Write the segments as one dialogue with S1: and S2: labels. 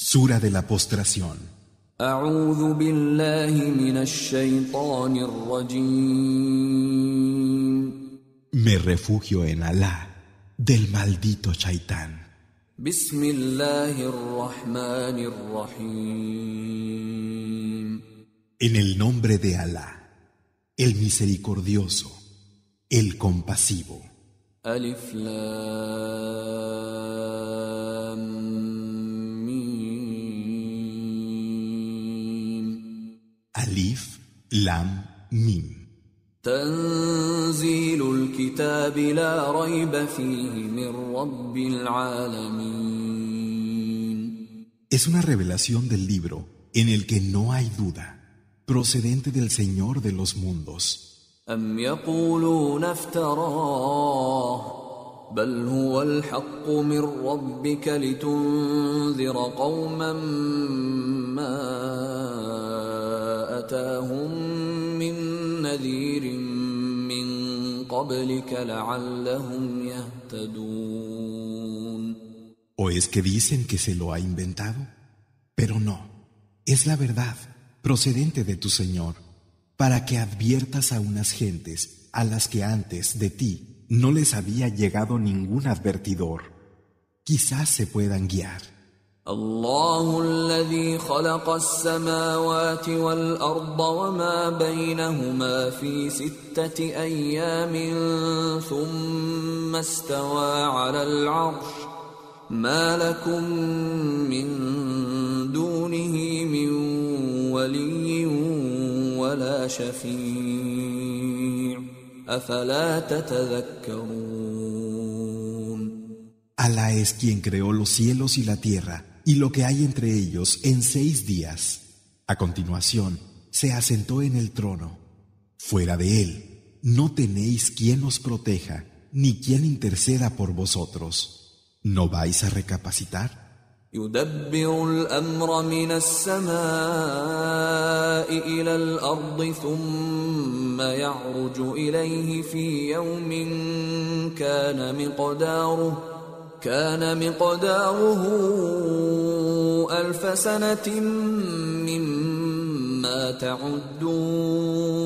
S1: Sura de la postración. Me refugio en Alá del maldito Shaitán. En el nombre de Alá, el misericordioso, el compasivo. Alif, Lam, Mim.
S2: تنزيل الكتاب لا ريب فيه من رب العالمين
S1: Es una revelación del libro en el que no hay duda, procedente del Señor de los mundos.
S2: أم يقولون افتراه بل هو الحق من ربك لتنذر قوما ما أتاهم من نذير من قبلك لعلهم يهتدون
S1: ¿O es que dicen que se lo ha inventado? Pero no, es la verdad, procedente de tu Señor, para que adviertas a unas gentes a las que antes de ti no les había llegado ningún advertidor. Quizás se puedan guiar.
S2: الله الذي خلق السماوات والأرض وما بينهما في ستة أيام ثم استوى على العرش. ما لكم من دونه من ولي ولا شفيع. أفلا تتذكرون؟
S1: Alá es quien creó los cielos y la tierra. y lo que hay entre ellos en seis días. A continuación, se asentó en el trono. Fuera de él, no tenéis quien os proteja ni quien interceda por vosotros. ¿No vais a recapacitar?
S2: يدبر الامر من السماء الى الارض ثم يعرج اليه في يوم كان مقداره كان مقداره الف سنه مما تعدون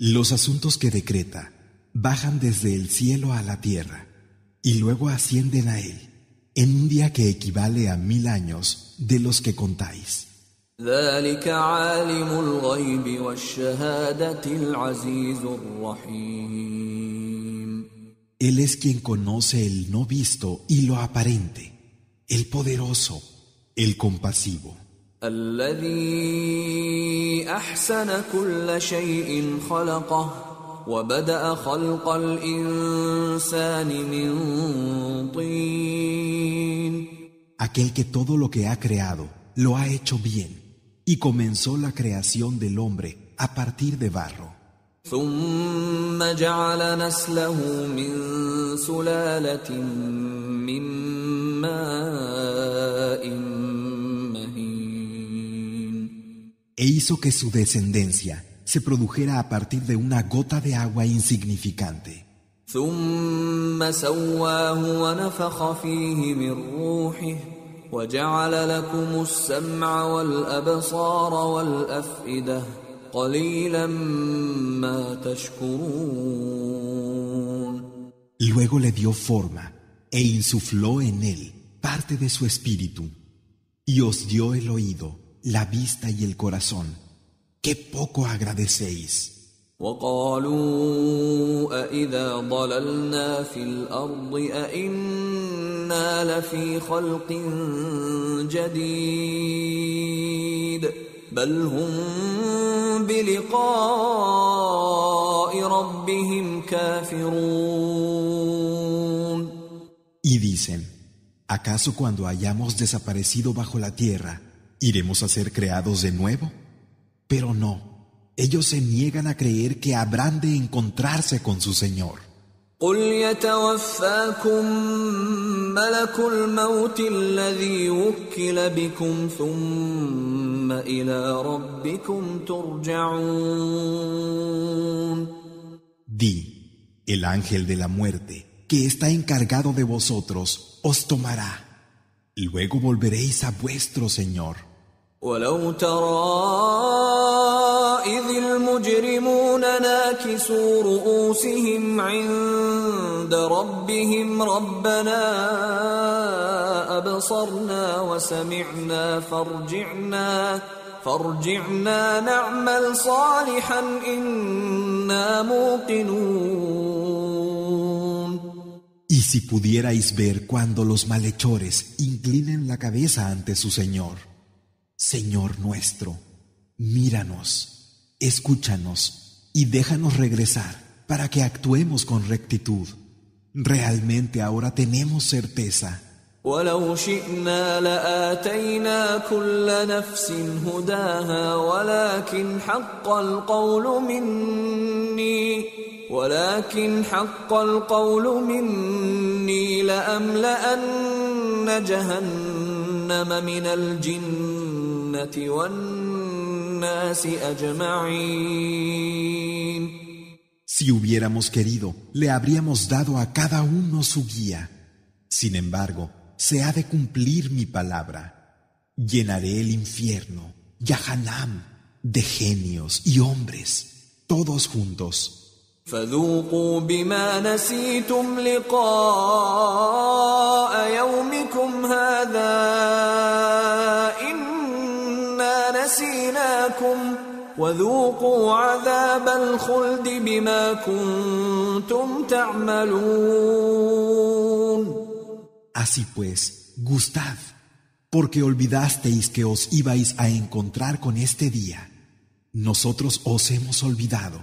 S1: Los asuntos que decreta bajan desde el cielo a la tierra y luego ascienden a él en un día que equivale a mil años de los que contáis.
S2: ذلك عالم الغيب والشهاده العزيز الرحيم
S1: Él es quien conoce el no visto y lo aparente, el poderoso, el compasivo,
S2: الذي احسن كل شيء خلقه وبدا خلق الانسان من طين
S1: aquel que todo lo que ha creado lo ha hecho bien y comenzó la creación del hombre a partir de barro.
S2: ثم جعل نسله من سلالة من ماء مهين
S1: E hizo que su descendencia se produjera a partir de una gota de agua insignificante.
S2: ثم سواه ونفخ فيه من روحه وجعل لكم السمع والأبصار والأفئدة قليلا ما تشكرون
S1: Luego le dio forma e insufló en él parte de su espíritu y os dio el oído, la vista y el corazón. ¡Qué poco agradecéis!
S2: وقالوا أإذا ضللنا في الأرض أإنا لفي خلق جديد بل هم بلقاء ربهم كافرون
S1: Y dicen, ¿acaso cuando hayamos desaparecido bajo la tierra, iremos a ser creados de nuevo? Pero no, ellos se niegan a creer que habrán de encontrarse con su Señor.
S2: قل يتوفاكم ملك الموت الذي وكل بكم ثم إلى ربكم ترجعون
S1: Di, el ángel de la muerte, que está encargado de vosotros, os tomará. Luego volveréis a vuestro Señor.
S2: ولو ترى إذ المجرمون ناكسوا رؤوسهم عند ربهم ربنا أبصرنا وسمعنا فارجعنا فارجعنا نعمل صالحا إنا موقنون
S1: Y si pudierais ver cuando los malhechores inclinen la cabeza ante su Señor, Señor nuestro, míranos, escúchanos y déjanos regresar para que actuemos con rectitud. Realmente ahora tenemos certeza.
S2: ولو شئنا لآتينا كل نفس هداها ولكن حق القول مني ولكن حق القول مني لأملأن جهنم من الجنة والناس أجمعين
S1: Si hubiéramos querido, le habríamos dado a cada uno su guía. Sin embargo, se ha de cumplir mi palabra. Llenaré el infierno, Yahanam, de genios y hombres, todos juntos.
S2: فذوقوا بما نسيتم لقاء يومكم هذا إنا نسيناكم وذوقوا عذاب الخلد بما كنتم تعملون
S1: Así pues, gustad, porque olvidasteis que os ibais a encontrar con este día. Nosotros os hemos olvidado.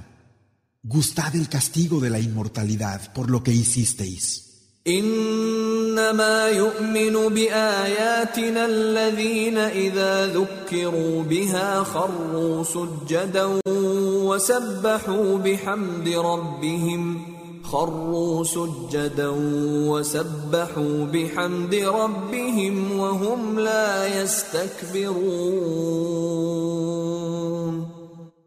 S1: Gustad el castigo de la inmortalidad por lo que hicisteis.
S2: إنما يؤمن بآياتنا الذين إذا ذكروا بها خروا سجدا وسبحوا بحمد ربهم خروا سجدا وسبحوا بحمد ربهم وهم لا يستكبرون.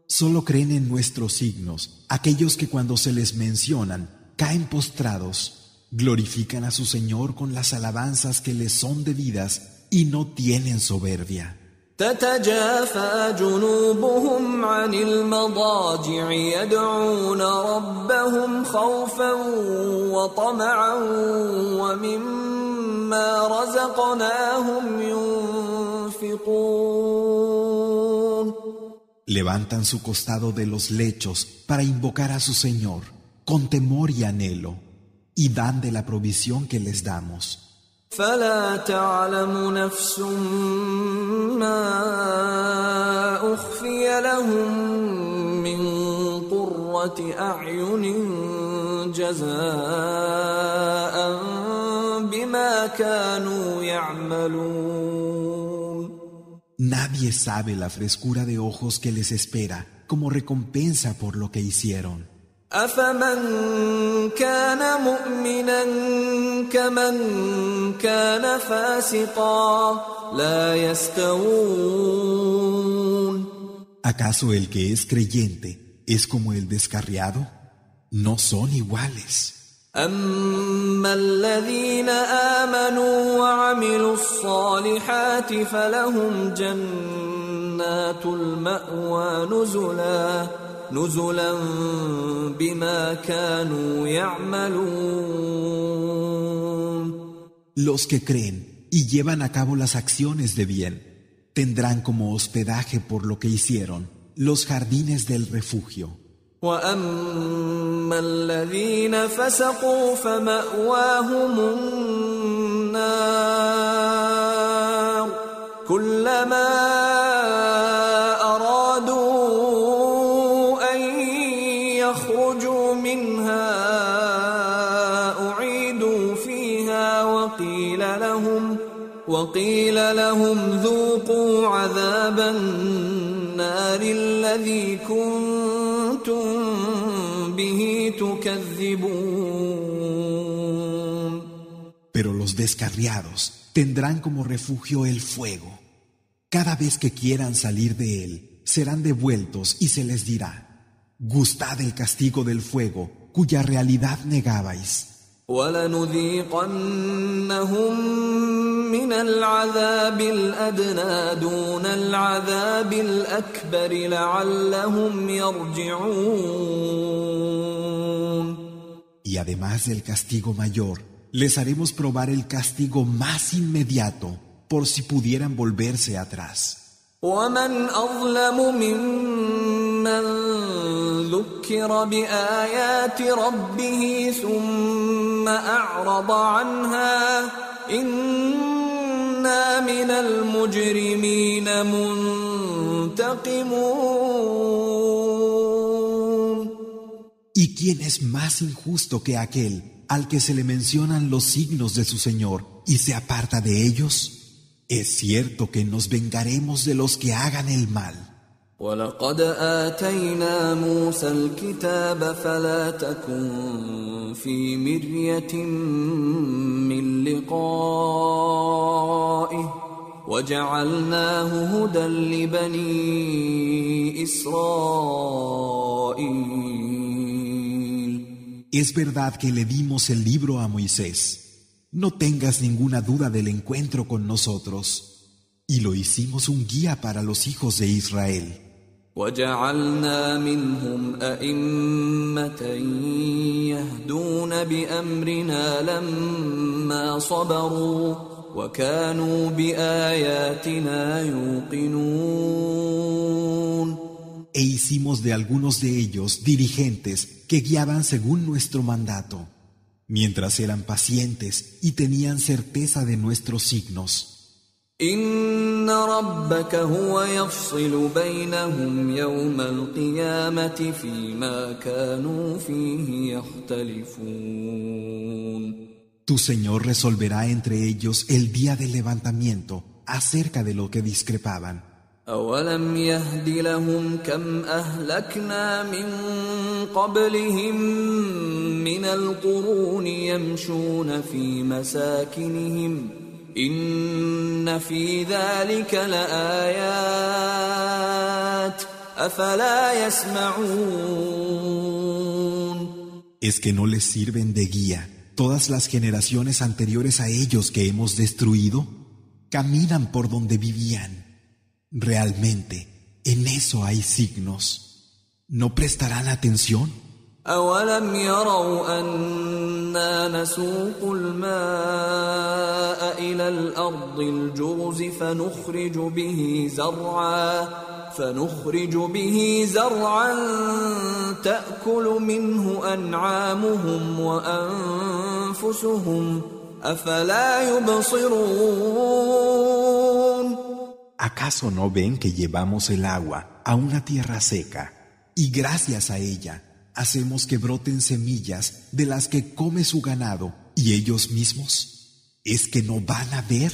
S1: Solo creen en nuestros signos aquellos que cuando se les mencionan caen postrados, glorifican a su Señor con las alabanzas que les son debidas y no tienen soberbia.
S2: تتجافى جنوبهم عن المضاجع يدعون ربهم خوفا وطمعا ومما رزقناهم ينفقون
S1: Levantan su costado de los lechos para invocar a su Señor con temor y anhelo y dan de la provisión que les damos.
S2: فلا تعلم نفس ما اخفي لهم من قره اعين جزاء بما كانوا يعملون
S1: Nadie sabe la frescura de ojos que les espera como recompensa por lo que hicieron.
S2: أفمن كان مؤمنا كمن كان فاسقا لا يستوون
S1: ¿Acaso el que es creyente es como el descarriado? No son iguales.
S2: أما الذين آمنوا وعملوا الصالحات فلهم جنات المأوى نزلا نزلا بما كانوا يعملون
S1: Los que creen y llevan a cabo las acciones de bien tendrán como hospedaje por lo que hicieron los jardines del refugio.
S2: واما الذين فسقوا فماواهم النار كلما يخرجوا منها اعيدوا فيها وقيل لهم وقيل لهم ذوقوا عذاب النار الذي كنتم به تكذبون
S1: Pero los descarriados tendrán como refugio el fuego. Cada vez que quieran salir de él, serán devueltos y se les dirá, gustad el castigo del fuego, cuya realidad negabais.
S2: ولنذيقنهم من العذاب الأدنى دون العذاب الأكبر لعلهم يرجعون
S1: Y además del castigo mayor, les haremos probar el castigo más inmediato por si pudieran volverse atrás.
S2: ومن أظلم ممن ذكر بآيات ربه ثم أعرض عنها إنا من المجرمين منتقمون
S1: ¿Y quién es más injusto que aquel al que se le mencionan los signos de su Señor y se aparta de ellos? Es cierto que nos vengaremos de los que hagan el mal.
S2: ولقد آتينا موسى الكتاب فلا تكن في مرية من لقائه وجعلناه هدى لبني إسرائيل
S1: Es verdad que le dimos el libro a Moisés. No tengas ninguna duda del encuentro con nosotros. Y lo hicimos un guía para los hijos de Israel.
S2: وجعلنا منهم أئمة يهدون بأمرنا لما صبروا وكانوا بآياتنا يوقنون
S1: E hicimos de algunos de ellos dirigentes que guiaban según nuestro mandato, mientras eran pacientes y tenían certeza de nuestros signos.
S2: إن ربك هو يفصل بينهم يوم القيامة فيما كانوا فيه يختلفون
S1: Tu Señor resolverá entre ellos el día del levantamiento acerca de lo que discrepaban.
S2: أولم يهد لهم كم أهلكنا من قبلهم من القرون يمشون في مساكنهم إن في ذلك لآيات أفلا يسمعون
S1: ¿Es que no les sirven de guía todas las generaciones anteriores a ellos que hemos destruido? Caminan por donde vivían. Realmente, en eso hay signos. ¿No prestarán atención?
S2: أولم يروا أنا نسوق الماء إلى الأرض الجرز فنخرج به زرعا فنخرج به زرعا تأكل منه أنعامهم وأنفسهم أفلا يبصرون
S1: ¿Acaso no ven que llevamos el agua a una tierra seca? Y gracias a ella hacemos que broten semillas de las que come su ganado y ellos mismos es que no van a ver.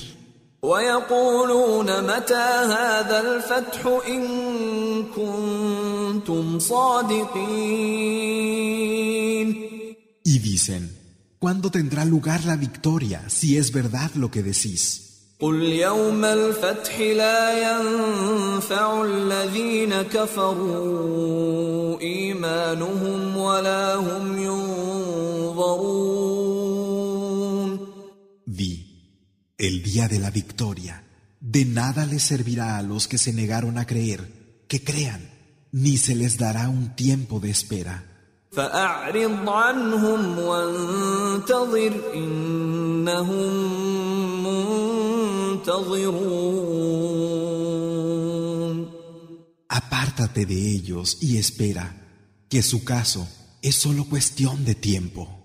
S1: Y dicen, ¿cuándo tendrá lugar la victoria si es verdad lo que decís?
S2: قل يوم الفتح لا ينفع الذين كفروا إيمانهم ولا هم ينظرون
S1: Di, el día de la victoria, de nada les servirá a los que se negaron a creer, que crean, ni se les dará un tiempo de espera.
S2: فأعرض عنهم وانتظر إنهم منتظرون
S1: Apártate de ellos y espera, que su caso es solo cuestión de tiempo.